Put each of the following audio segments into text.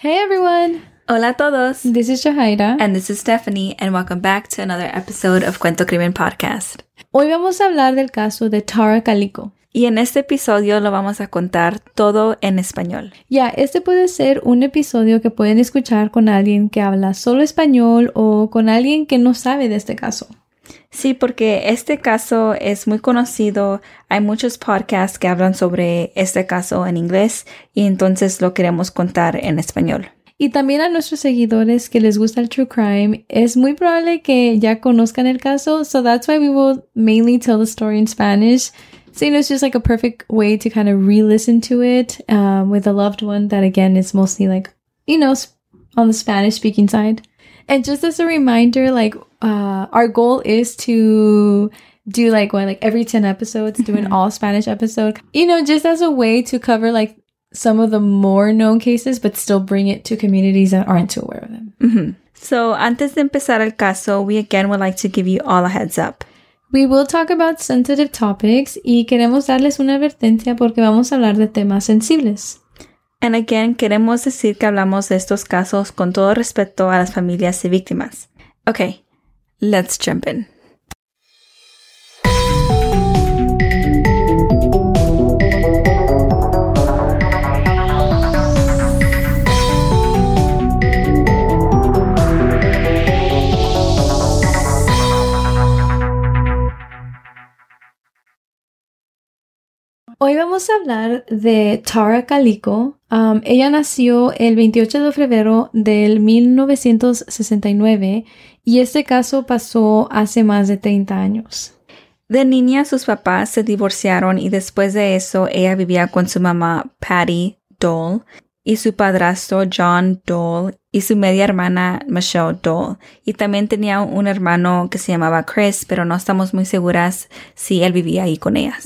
Hey everyone! Hola a todos. This is Jahaira. And this is Stephanie, and welcome back to another episode of Cuento Crimen Podcast. Hoy vamos a hablar del caso de Tara Calico. Y en este episodio lo vamos a contar todo en español. Ya, este puede ser un episodio que pueden escuchar con alguien que habla solo español o con alguien que no sabe de este caso. Sí, porque este caso es muy conocido. Hay muchos podcasts que hablan sobre este caso en inglés y entonces lo queremos contar en español. Y también a nuestros seguidores que les gusta el true crime, es muy probable que ya conozcan el caso, so that's why we will mainly tell the story in Spanish. So, you know, it's just like a perfect way to kind of re-listen to it um, with a loved one that again is mostly like, you know, on the Spanish speaking side. And just as a reminder, like, uh, our goal is to do like what, like every 10 episodes, do an all Spanish episode, you know, just as a way to cover like some of the more known cases, but still bring it to communities that aren't too aware of them. Mm -hmm. So, antes de empezar el caso, we again would like to give you all a heads up. We will talk about sensitive topics y queremos darles una advertencia porque vamos a hablar de temas sensibles. And again, queremos decir que hablamos de estos casos con todo respeto a las familias y víctimas. Okay, let's jump in. Hoy vamos a hablar de Tara Calico. Um, ella nació el 28 de febrero del 1969 y este caso pasó hace más de 30 años. De niña sus papás se divorciaron y después de eso ella vivía con su mamá Patty Dole y su padrastro John Dole y su media hermana Michelle Dole. Y también tenía un hermano que se llamaba Chris, pero no estamos muy seguras si él vivía ahí con ellas.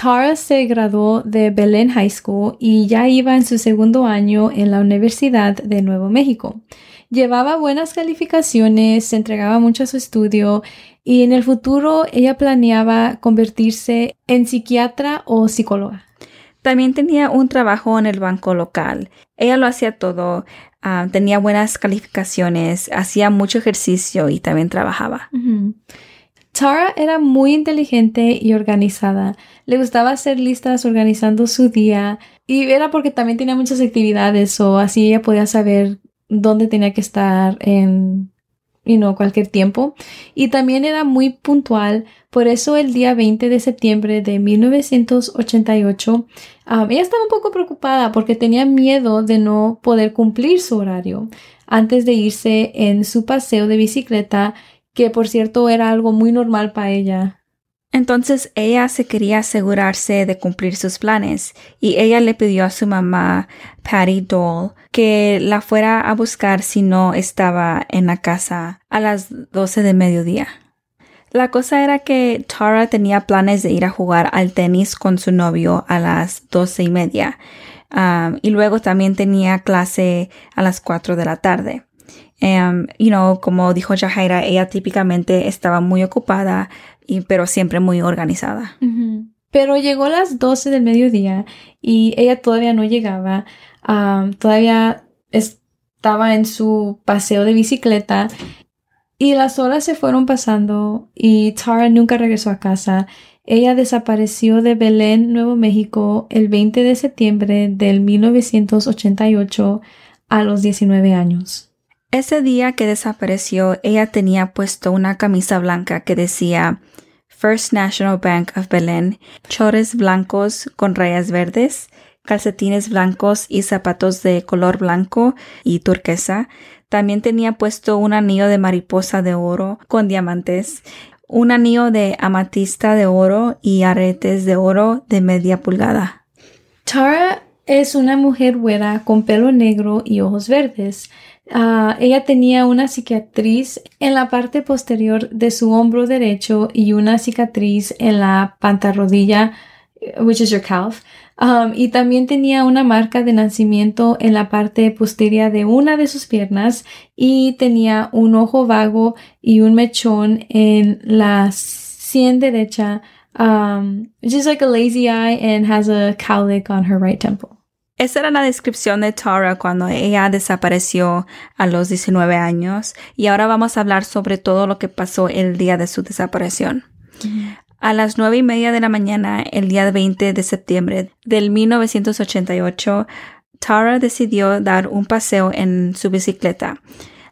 Tara se graduó de Belen High School y ya iba en su segundo año en la Universidad de Nuevo México. Llevaba buenas calificaciones, se entregaba mucho a su estudio y en el futuro ella planeaba convertirse en psiquiatra o psicóloga. También tenía un trabajo en el banco local. Ella lo hacía todo, uh, tenía buenas calificaciones, hacía mucho ejercicio y también trabajaba. Uh -huh. Tara era muy inteligente y organizada. Le gustaba hacer listas organizando su día y era porque también tenía muchas actividades o así ella podía saber dónde tenía que estar en you know, cualquier tiempo. Y también era muy puntual. Por eso el día 20 de septiembre de 1988, um, ella estaba un poco preocupada porque tenía miedo de no poder cumplir su horario antes de irse en su paseo de bicicleta que por cierto era algo muy normal para ella. Entonces ella se quería asegurarse de cumplir sus planes y ella le pidió a su mamá, Patty Dole, que la fuera a buscar si no estaba en la casa a las 12 de mediodía. La cosa era que Tara tenía planes de ir a jugar al tenis con su novio a las doce y media um, y luego también tenía clase a las 4 de la tarde. Um, you know, como dijo Jahaira, ella típicamente estaba muy ocupada, y, pero siempre muy organizada. Pero llegó a las 12 del mediodía y ella todavía no llegaba. Todavía estaba en su paseo de bicicleta y las horas se fueron pasando y Tara nunca regresó a casa. Ella desapareció de Belén, Nuevo México, el 20 de septiembre del 1988 a los 19 años. Ese día que desapareció, ella tenía puesto una camisa blanca que decía First National Bank of Berlin, chores blancos con rayas verdes, calcetines blancos y zapatos de color blanco y turquesa. También tenía puesto un anillo de mariposa de oro con diamantes, un anillo de amatista de oro y aretes de oro de media pulgada. Tara es una mujer güera con pelo negro y ojos verdes. Uh, ella tenía una cicatriz en la parte posterior de su hombro derecho y una cicatriz en la pantarrodilla, which is your calf. Um, y también tenía una marca de nacimiento en la parte posterior de una de sus piernas y tenía un ojo vago y un mechón en la sien derecha, um, is like a lazy eye and has a cowlick on her right temple. Esa era la descripción de Tara cuando ella desapareció a los 19 años y ahora vamos a hablar sobre todo lo que pasó el día de su desaparición. A las nueve y media de la mañana, el día 20 de septiembre del 1988, Tara decidió dar un paseo en su bicicleta.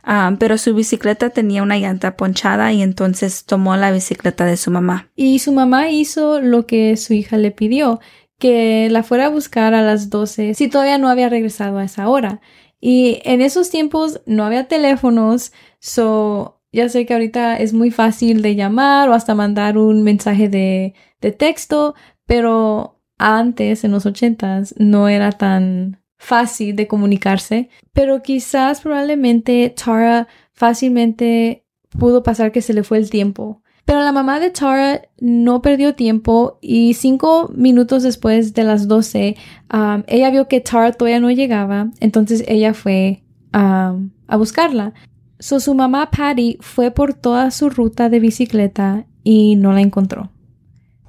Ah, pero su bicicleta tenía una llanta ponchada y entonces tomó la bicicleta de su mamá. Y su mamá hizo lo que su hija le pidió, que la fuera a buscar a las 12 si todavía no había regresado a esa hora. Y en esos tiempos no había teléfonos, so ya sé que ahorita es muy fácil de llamar o hasta mandar un mensaje de, de texto, pero antes, en los ochentas, no era tan fácil de comunicarse, pero quizás probablemente Tara fácilmente pudo pasar que se le fue el tiempo. Pero la mamá de Tara no perdió tiempo y cinco minutos después de las doce, um, ella vio que Tara todavía no llegaba, entonces ella fue um, a buscarla. So, su mamá Patty fue por toda su ruta de bicicleta y no la encontró.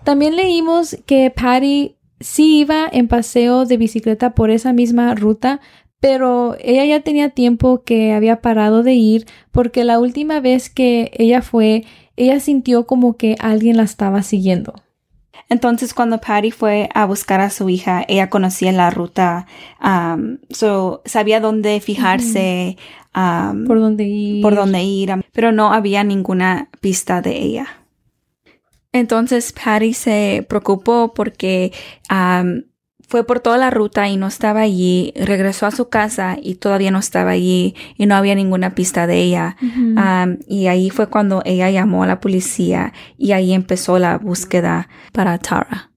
También leímos que Patty sí iba en paseo de bicicleta por esa misma ruta, pero ella ya tenía tiempo que había parado de ir porque la última vez que ella fue, ella sintió como que alguien la estaba siguiendo. Entonces, cuando Patty fue a buscar a su hija, ella conocía la ruta, um, so, sabía dónde fijarse, um, por dónde ir, por dónde ir, pero no había ninguna pista de ella. Entonces Patty se preocupó porque fue por toda la ruta y no estaba allí, regresó a su casa y todavía no estaba allí y no había ninguna pista de ella. y ahí fue cuando ella llamó a la policía y ahí empezó la búsqueda para Tara.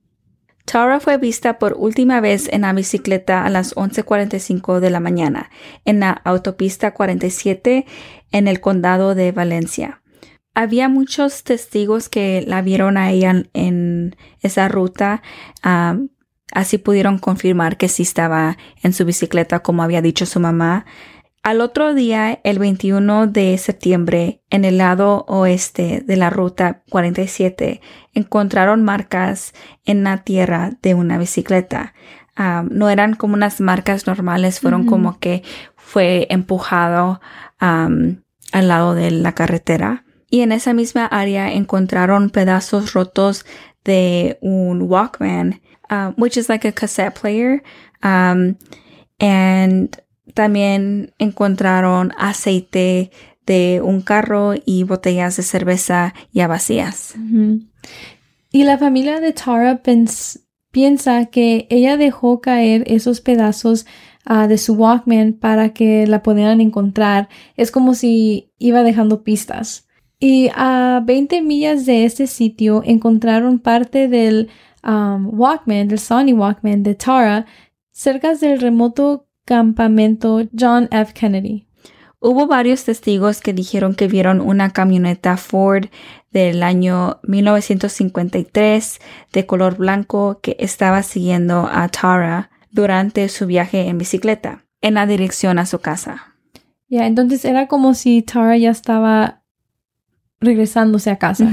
Tara fue vista por última vez en la bicicleta a las 11.45 de la mañana en la autopista 47 en el condado de Valencia había muchos testigos que la vieron a ella en, esa ruta. Así pudieron confirmar que sí estaba en su bicicleta como había dicho su mamá. Al otro día, el 21 de septiembre, en el lado oeste de la ruta 47, encontraron marcas en la tierra de una bicicleta. no eran como unas marcas normales, fueron como que fue empujado al lado de la carretera y en esa misma área encontraron pedazos rotos de un Walkman, uh, which is like a cassette player. Um, and también encontraron aceite de un carro y botellas de cerveza ya vacías. Y la familia de Tara piensa que ella dejó caer esos pedazos uh, de su Walkman para que la pudieran encontrar. Es como si iba dejando pistas. Y a 20 millas de este sitio encontraron parte del um, Walkman, del Sony Walkman de Tara, cerca del remoto campamento John F. Kennedy. Hubo varios testigos que dijeron que vieron una camioneta Ford del año 1953 de color blanco que estaba siguiendo a Tara durante su viaje en bicicleta en la dirección a su casa. Ya, entonces era como si Tara ya estaba regresándose a casa.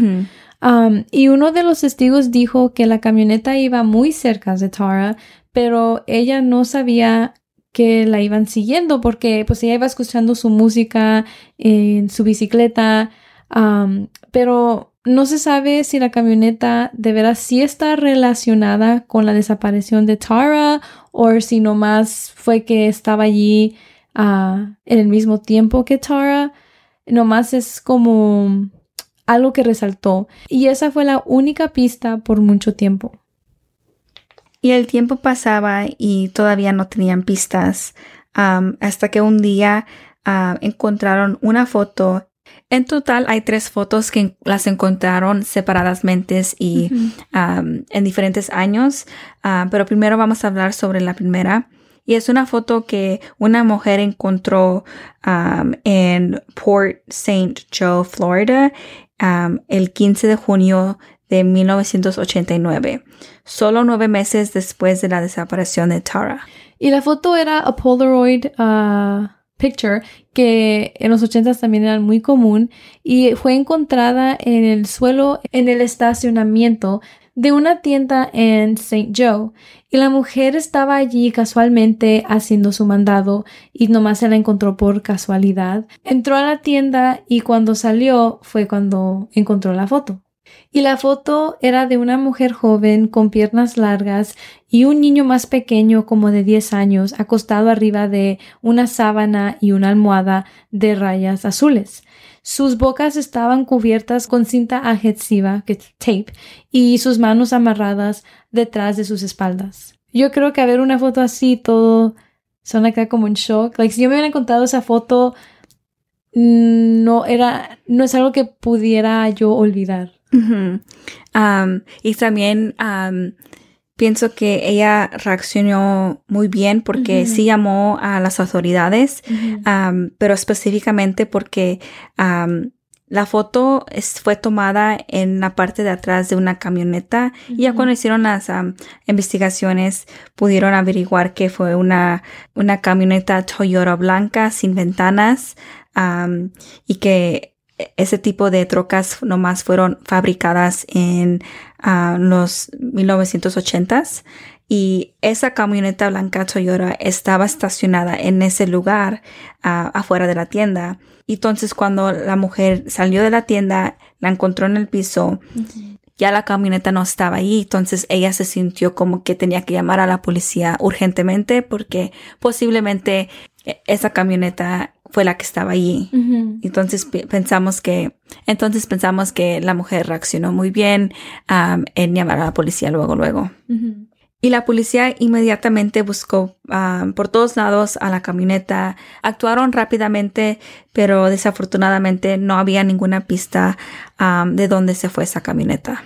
Um, y uno de los testigos dijo que la camioneta iba muy cerca de Tara, pero ella no sabía que la iban siguiendo porque pues ella iba escuchando su música en su bicicleta, um, pero no se sabe si la camioneta de veras sí está relacionada con la desaparición de Tara o si nomás fue que estaba allí uh, en el mismo tiempo que Tara. Nomás es como algo que resaltó y esa fue la única pista por mucho tiempo. Y el tiempo pasaba y todavía no tenían pistas um, hasta que un día uh, encontraron una foto. En total hay tres fotos que las encontraron separadamente y um, en diferentes años, uh, pero primero vamos a hablar sobre la primera. Y es una foto que una mujer encontró um, en Port St. Joe, Florida, el 15 de junio de 1989, solo nueve meses después de la desaparición de Tara. Y la foto era a Polaroid uh, picture que en los 80 también era muy común y fue encontrada en el suelo en el estacionamiento de una tienda en St. Joe y la mujer estaba allí casualmente haciendo su mandado y nomás se la encontró por casualidad. Entró a la tienda y cuando salió fue cuando encontró la foto. Y la foto era de una mujer joven con piernas largas y un niño más pequeño como de 10 años acostado arriba de una sábana y una almohada de rayas azules. Sus bocas estaban cubiertas con cinta adhesiva, que tape, y sus manos amarradas detrás de sus espaldas. Yo creo que a ver una foto así, todo suena acá como en shock. Like, si yo me hubiera encontrado esa foto, no era, no es algo que pudiera yo olvidar. y también pienso que ella reaccionó muy bien porque sí llamó a las autoridades, pero específicamente porque la foto fue tomada en la parte de atrás de una camioneta y ya cuando hicieron las investigaciones pudieron averiguar que fue una, una camioneta Toyota blanca sin ventanas y que ese tipo de trocas nomás fueron fabricadas en uh, los 1980s y esa camioneta blanca Toyota estaba estacionada en ese lugar uh, afuera de la tienda. Entonces cuando la mujer salió de la tienda, la encontró en el piso, ya la camioneta no estaba ahí, entonces ella se sintió como que tenía que llamar a la policía urgentemente porque posiblemente e, esa camioneta fue la que estaba allí. Entonces pensamos que, entonces pensamos que la mujer reaccionó muy bien en llamar a la policía luego, luego. Y la policía inmediatamente buscó por todos lados a la camioneta. Actuaron rápidamente, pero desafortunadamente no había ninguna pista de dónde se fue esa camioneta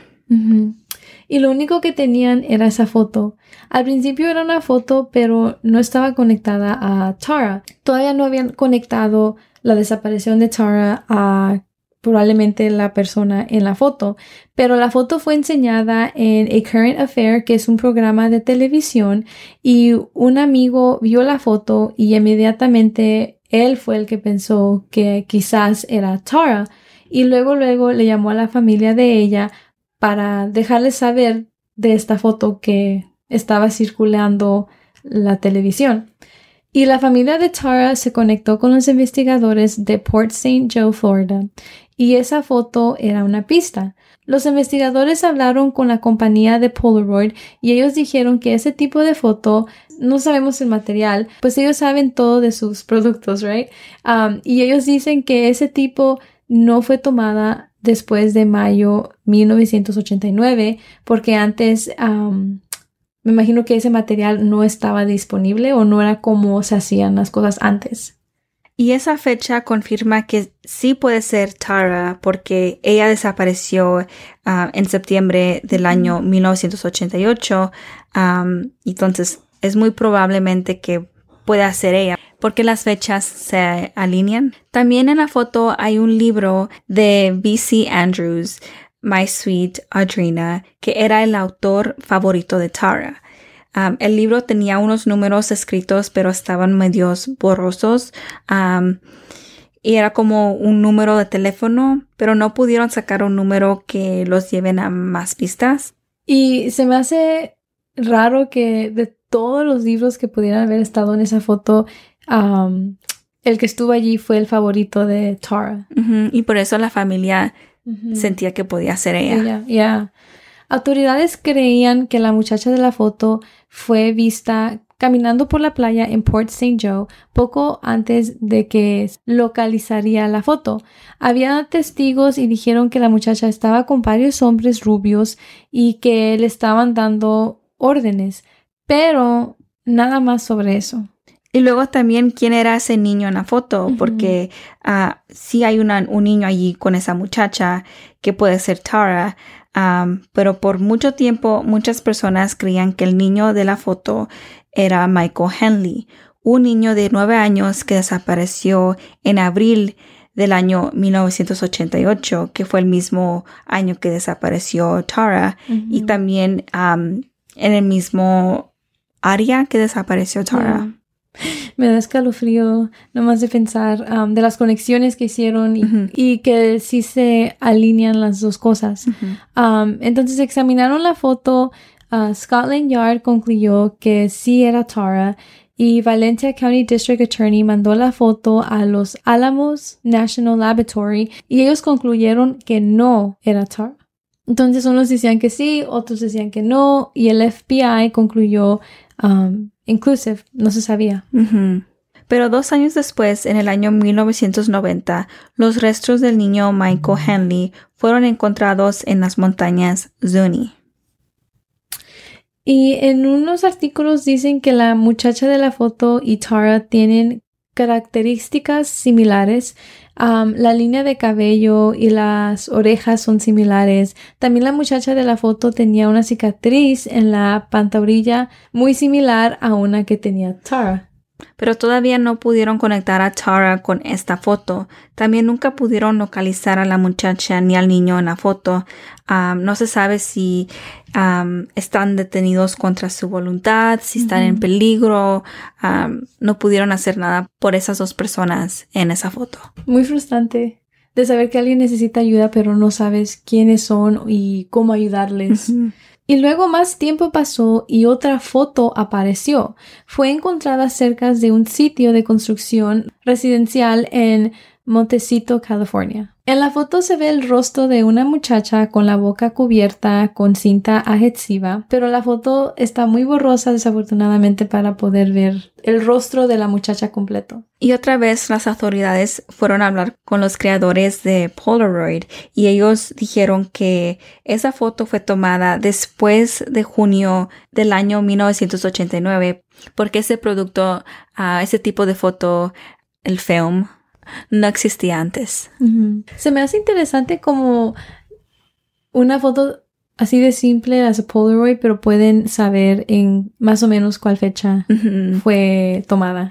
y lo único que tenían era esa foto. Al principio era una foto, pero no estaba conectada a Tara. Todavía no habían conectado la desaparición de Tara a probablemente la persona en la foto, pero la foto fue enseñada en A Current Affair, que es un programa de televisión, y un amigo vio la foto y inmediatamente él fue el que pensó que quizás era Tara, y luego luego le llamó a la familia de ella para dejarles saber de esta foto que estaba circulando la televisión. Y la familia de Tara se conectó con los investigadores de Port St. Joe, Florida, y esa foto era una pista. Los investigadores hablaron con la compañía de Polaroid y ellos dijeron que ese tipo de foto, no sabemos el material, pues ellos saben todo de sus productos, right? Um, y ellos dicen que ese tipo no fue tomada después de mayo 1989, porque antes me imagino que ese material no estaba disponible o no era como se hacían las cosas antes. Y esa fecha confirma que sí puede ser Tara porque ella desapareció en septiembre del año 1988. entonces es muy probablemente que pueda ser ella porque las fechas se alinean. También en la foto hay un libro de B.C. Andrews, My Sweet Audrina, que era el autor favorito de Tara. Um, el libro tenía unos números escritos, pero estaban medios borrosos. Um, y era como un número de teléfono, pero no pudieron sacar un número que los lleven a más pistas. Y se me hace raro que de todos los libros que pudieran haber estado en esa foto, el que estuvo allí fue el favorito de Tara. Y por eso la familia sentía que podía ser ella. Autoridades creían que la muchacha de la foto fue vista caminando por la playa en Port St. Joe poco antes de que localizaría la foto. Había testigos y dijeron que la muchacha estaba con varios hombres rubios y que le estaban dando órdenes, pero nada más sobre eso. Y luego también quién era ese niño en la foto, porque uh, sí hay una, un niño allí con esa muchacha que puede ser Tara, pero por mucho tiempo muchas personas creían que el niño de la foto era Michael Henley, un niño de nueve años que desapareció en abril del año 1988, que fue el mismo año que desapareció Tara, y también en el mismo área que desapareció Tara. Me da escalofrío nomás de pensar um, de las conexiones que hicieron y, Ujú. y que sí se alinean las dos cosas. Um, entonces examinaron la foto. uh, Scotland Yard concluyó que sí era Tara y Valencia County District Attorney mandó la foto a los Alamos National Laboratory y ellos concluyeron que no era Tara. Entonces unos decían que sí, otros decían que no y el FBI concluyó um, inclusive, no se sabía. Pero dos años después, en el año 1990, los restos del niño Michael Henley fueron encontrados en las montañas Zuni. Y en unos artículos dicen que la muchacha de la foto y Tara tienen características similares. La línea de cabello y las orejas son similares. También la muchacha de la foto tenía una cicatriz en la pantorrilla muy similar a una que tenía Tara. Pero todavía no pudieron conectar a Tara con esta foto. También nunca pudieron localizar a la muchacha ni al niño en la foto. No se sabe si están detenidos contra su voluntad, si están en peligro. No pudieron hacer nada por esas dos personas en esa foto. Muy frustrante de saber que alguien necesita ayuda pero no sabes quiénes son y cómo ayudarles. Y luego más tiempo pasó y otra foto apareció. Fue encontrada cerca de un sitio de construcción residencial en Montecito, California. En la foto se ve el rostro de una muchacha con la boca cubierta con cinta adhesiva, pero la foto está muy borrosa desafortunadamente para poder ver el rostro de la muchacha completo. Y otra vez las autoridades fueron a hablar con los creadores de Polaroid y ellos dijeron que esa foto fue tomada después de junio del año 1989 porque ese producto, ah, ese tipo de foto, el film, no existía antes. Se me hace interesante como una foto así de simple as a Polaroid, pero pueden saber en más o menos cuál fecha fue tomada.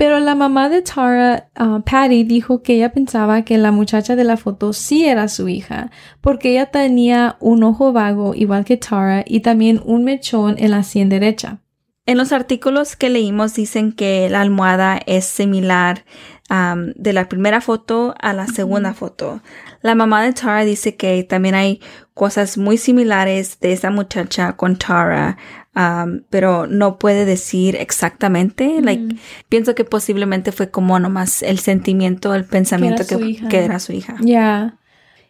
Pero la mamá de Tara, uh, Patty, dijo que ella pensaba que la muchacha de la foto sí era su hija, porque ella tenía un ojo vago igual que Tara y también un mechón en la sien derecha. En los artículos que leímos dicen que la almohada es similar de la primera foto a la segunda foto. La mamá de Tara dice que también hay cosas muy similares de esa muchacha con Tara, pero no puede decir exactamente. Like, pienso que posiblemente fue como nomás el sentimiento, el pensamiento su que, hija. que era su hija. Ya.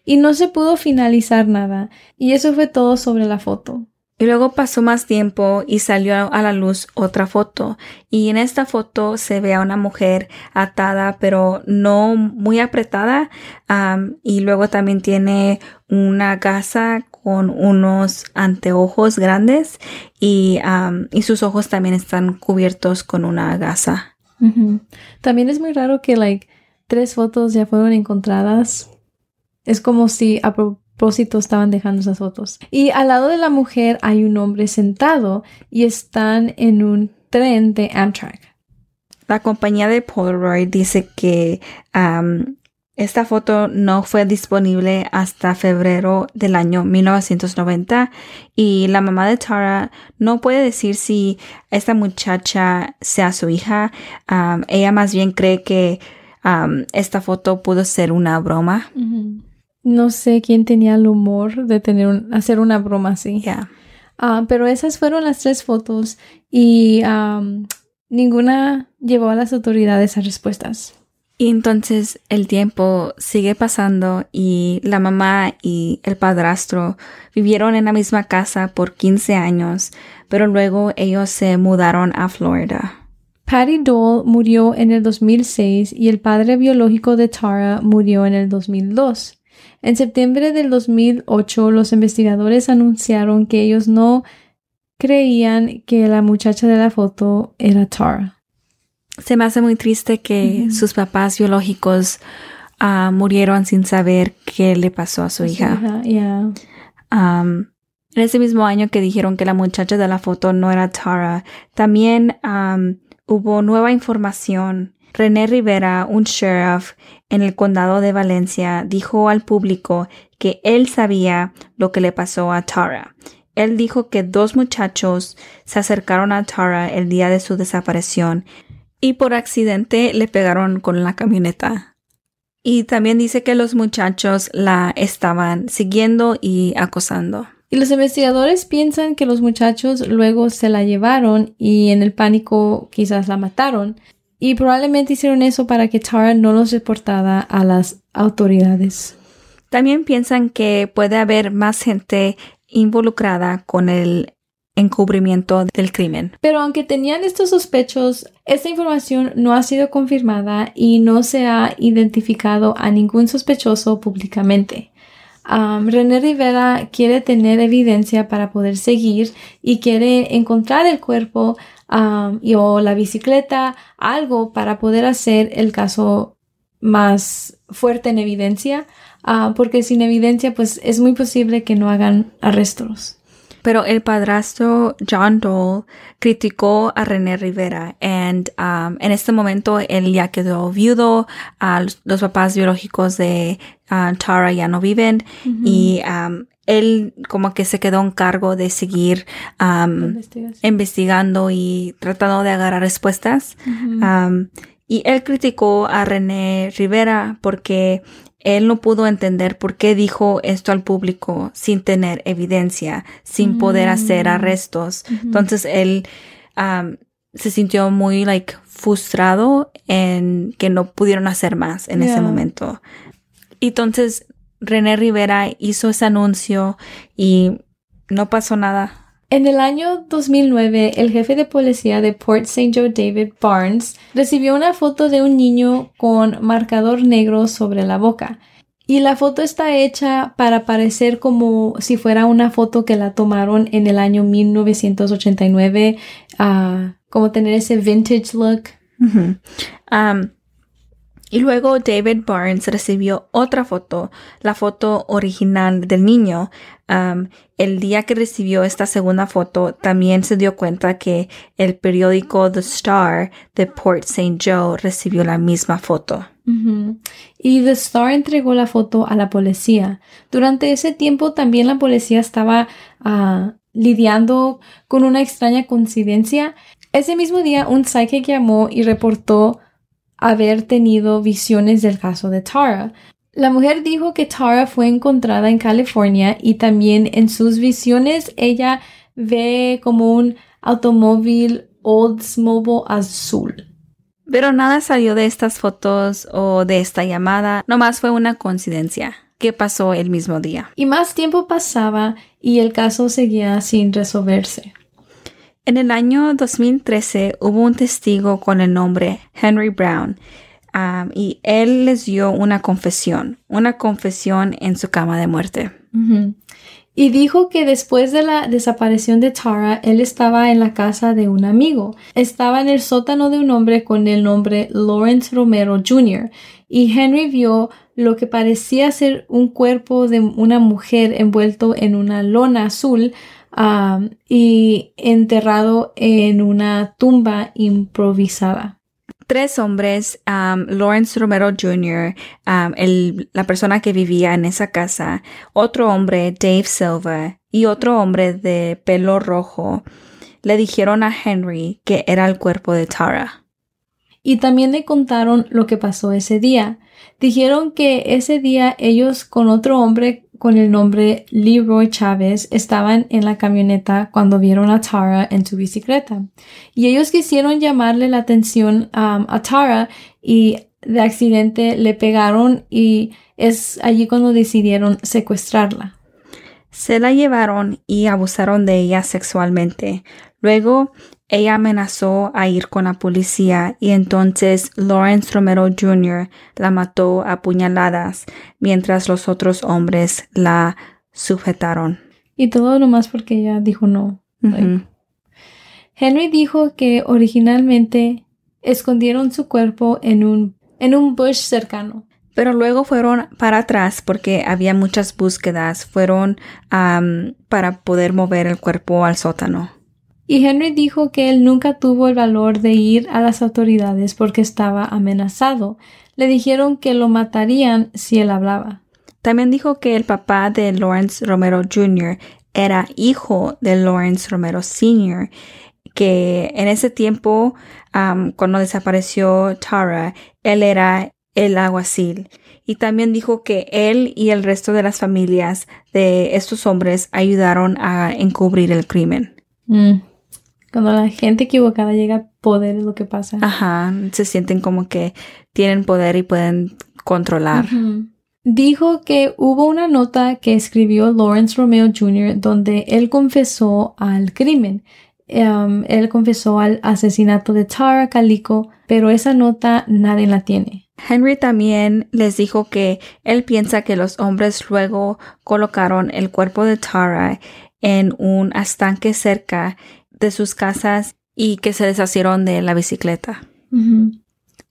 Y no se pudo finalizar nada. Y eso fue todo sobre la foto. Y luego pasó más tiempo y salió a la luz otra foto. Y en esta foto se ve a una mujer atada, pero no muy apretada. y luego también tiene una gasa con unos anteojos grandes y, am, y sus ojos también están cubiertos con una gasa. También es muy raro que, like, tres fotos ya fueron encontradas. Es como si a propósito estaban dejando esas fotos. Y al lado de la mujer hay un hombre sentado y están en un tren de Amtrak. La compañía de Polaroid dice que esta foto no fue disponible hasta febrero del año 1990 y la mamá de Tara no puede decir si esta muchacha sea su hija. Ella más bien cree que esta foto pudo ser una broma. No sé quién tenía el humor de tener un- hacer una broma así. Ya. Ah, pero esas fueron las tres fotos y am, ninguna llevó a las autoridades a respuestas. Y entonces el tiempo sigue pasando y la mamá y el padrastro vivieron en la misma casa por 15 años, pero luego ellos se mudaron a Florida. Patty Dole murió en el 2006 y el padre biológico de Tara murió en el 2002. En septiembre del 2008, los investigadores anunciaron que ellos no creían que la muchacha de la foto era Tara. Se me hace muy triste que sus papás biológicos ah, murieron sin saber qué le pasó a su hija. yeah. Um, en ese mismo año que dijeron que la muchacha de la foto no era Tara, también um, hubo nueva información. René Rivera, un sheriff en el condado de Valencia, dijo al público que él sabía lo que le pasó a Tara. Él dijo que dos muchachos se acercaron a Tara el día de su desaparición y por accidente le pegaron con la camioneta. Y también dice que los muchachos la estaban siguiendo y acosando. Y los investigadores piensan que los muchachos luego se la llevaron y en el pánico quizás la mataron. Y probablemente hicieron eso para que Tara no los reportara a las autoridades. También piensan que puede haber más gente involucrada con el encubrimiento del crimen. Pero aunque tenían estos sospechos, esta información no ha sido confirmada y no se ha identificado a ningún sospechoso públicamente. René Rivera quiere tener evidencia para poder seguir y quiere encontrar el cuerpo y, o la bicicleta, algo para poder hacer el caso más fuerte en evidencia, ah, porque sin evidencia pues es muy posible que no hagan arrestos. Pero el padrastro John Dole criticó a René Rivera y um, en este momento él ya quedó viudo, los papás biológicos de uh, Tara ya no viven y um, él como que se quedó en cargo de seguir um, investigando y tratando de agarrar respuestas. y él criticó a René Rivera porque él no pudo entender por qué dijo esto al público sin tener evidencia, sin poder hacer mm. arrestos. Entonces él se sintió muy like frustrado en que no pudieron hacer más en ese momento. Entonces René Rivera hizo ese anuncio y no pasó nada. En el año 2009, el jefe de policía de Port St. Joe, David Barnes, recibió una foto de un niño con marcador negro sobre la boca. Y la foto está hecha para parecer como si fuera una foto que la tomaron en el año 1989, ah, como tener ese vintage look. Y luego David Barnes recibió otra foto, la foto original del niño. El día que recibió esta segunda foto, también se dio cuenta que el periódico The Star de Port St. Joe recibió la misma foto. Y The Star entregó la foto a la policía. Durante ese tiempo también la policía estaba ah, lidiando con una extraña coincidencia. Ese mismo día un psychic llamó y reportó haber tenido visiones del caso de Tara. La mujer dijo que Tara fue encontrada en California y también en sus visiones ella ve como un automóvil Oldsmobile azul. Pero nada salió de estas fotos o de esta llamada, nomás fue una coincidencia que pasó el mismo día. Y más tiempo pasaba y el caso seguía sin resolverse. En el año 2013 hubo un testigo con el nombre Henry Brown um, y él les dio una confesión, una confesión en su cama de muerte. Y dijo que después de la desaparición de Tara, él estaba en la casa de un amigo. Estaba en el sótano de un hombre con el nombre Lawrence Romero Jr. Y Henry vio lo que parecía ser un cuerpo de una mujer envuelto en una lona azul y enterrado en una tumba improvisada. Tres hombres, Lawrence Romero Jr., la persona que vivía en esa casa, otro hombre, Dave Silva, y otro hombre de pelo rojo, le dijeron a Henry que era el cuerpo de Tara. Y también le contaron lo que pasó ese día. Dijeron que ese día ellos con otro hombre con el nombre Leroy Chávez estaban en la camioneta cuando vieron a Tara en su bicicleta. Y ellos quisieron llamarle la atención um, a Tara y de accidente le pegaron y es allí cuando decidieron secuestrarla. Se la llevaron y abusaron de ella sexualmente. Luego ella amenazó a ir con la policía y entonces Lawrence Romero Jr. la mató a puñaladas mientras los otros hombres la sujetaron. Y todo nomás porque ella dijo no. Henry dijo que originalmente escondieron su cuerpo en un, en un bush cercano. Pero luego fueron para atrás porque había muchas búsquedas. Fueron para poder mover el cuerpo al sótano y Henry dijo que él nunca tuvo el valor de ir a las autoridades porque estaba amenazado. Le dijeron que lo matarían si él hablaba. También dijo que el papá de Lawrence Romero Jr. era hijo de Lawrence Romero Sr., que en ese tiempo, um, cuando desapareció Tara, él era el alguacil. Y también dijo que él y el resto de las familias de estos hombres ayudaron a encubrir el crimen. Mm. Cuando la gente equivocada llega a poder es lo que pasa. Ajá, se sienten como que tienen poder y pueden controlar. Dijo que hubo una nota que escribió Lawrence Romeo Jr. donde él confesó al crimen. Um, él confesó al asesinato de Tara Calico, pero esa nota nadie la tiene. Henry también les dijo que él piensa que los hombres luego colocaron el cuerpo de Tara en un estanque cerca de sus casas y que se deshacieron de la bicicleta.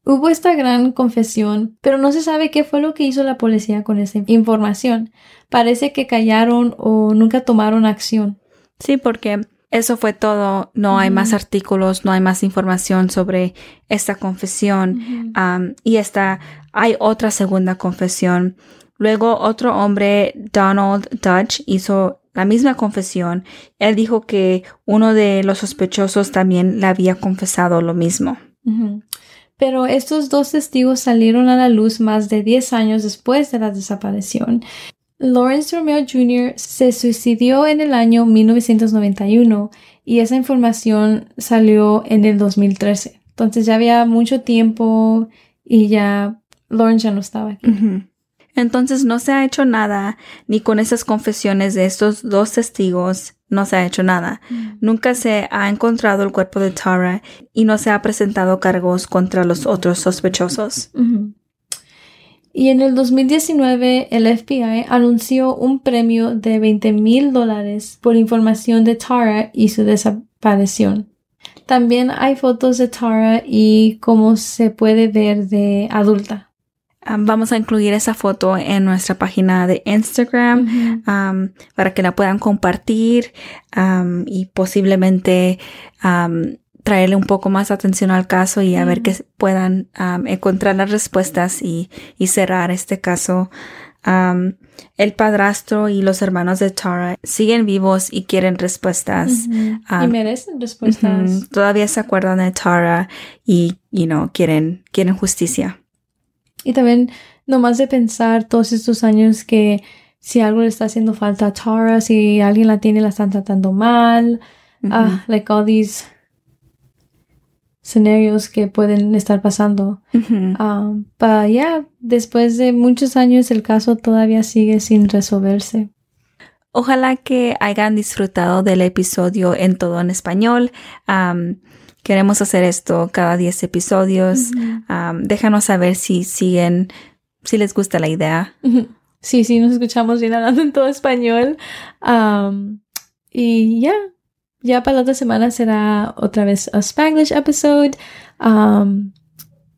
Hubo esta gran confesión, pero no se sabe qué fue lo que hizo la policía con esa información. Parece que callaron o nunca tomaron acción. Sí, porque eso fue todo. No hay más artículos, no hay más información sobre esta confesión. Um, y esta, hay otra segunda confesión. Luego otro hombre, Donald Dutch, hizo la misma confesión. Él dijo que uno de los sospechosos también le había confesado lo mismo. Pero estos dos testigos salieron a la luz más de 10 años después de la desaparición. Lawrence Romeo Jr. se suicidió en el año 1991 y esa información salió en el 2013. Entonces ya había mucho tiempo y ya Lawrence ya no estaba aquí. Entonces no se ha hecho nada, ni con esas confesiones de estos dos testigos, no se ha hecho nada. Nunca se ha encontrado el cuerpo de Tara y no se ha presentado cargos contra los otros sospechosos. Y en el 2019 el FBI anunció un premio de 20 mil dólares por información de Tara y su desaparición. También hay fotos de Tara y cómo se puede ver de adulta. Um, vamos a incluir esa foto en nuestra página de Instagram um, para que la puedan compartir um, y posiblemente um, traerle un poco más atención al caso y a ver que puedan encontrar las respuestas y, y cerrar este caso. Um, el padrastro y los hermanos de Tara siguen vivos y quieren respuestas. Y merecen respuestas. Todavía se acuerdan de Tara y, you know, quieren, quieren justicia. Y también nomás de pensar todos estos años que si algo le está haciendo falta a Tara, si alguien la tiene, la están tratando mal. Ah, like all these scenarios que pueden estar pasando. Um, pero ya, después de muchos años el caso todavía sigue sin resolverse. Ojalá que hayan disfrutado del episodio en todo en español. Queremos hacer esto cada 10 episodios. Am, déjanos saber si siguen, si les gusta la idea. Sí, sí, nos escuchamos bien hablando en todo español. Um, y ya, ya para la otra semana será otra vez a Spanglish episode. Um,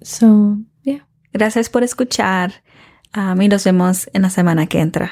so, yeah. Gracias por escuchar am, y nos vemos en la semana que entra.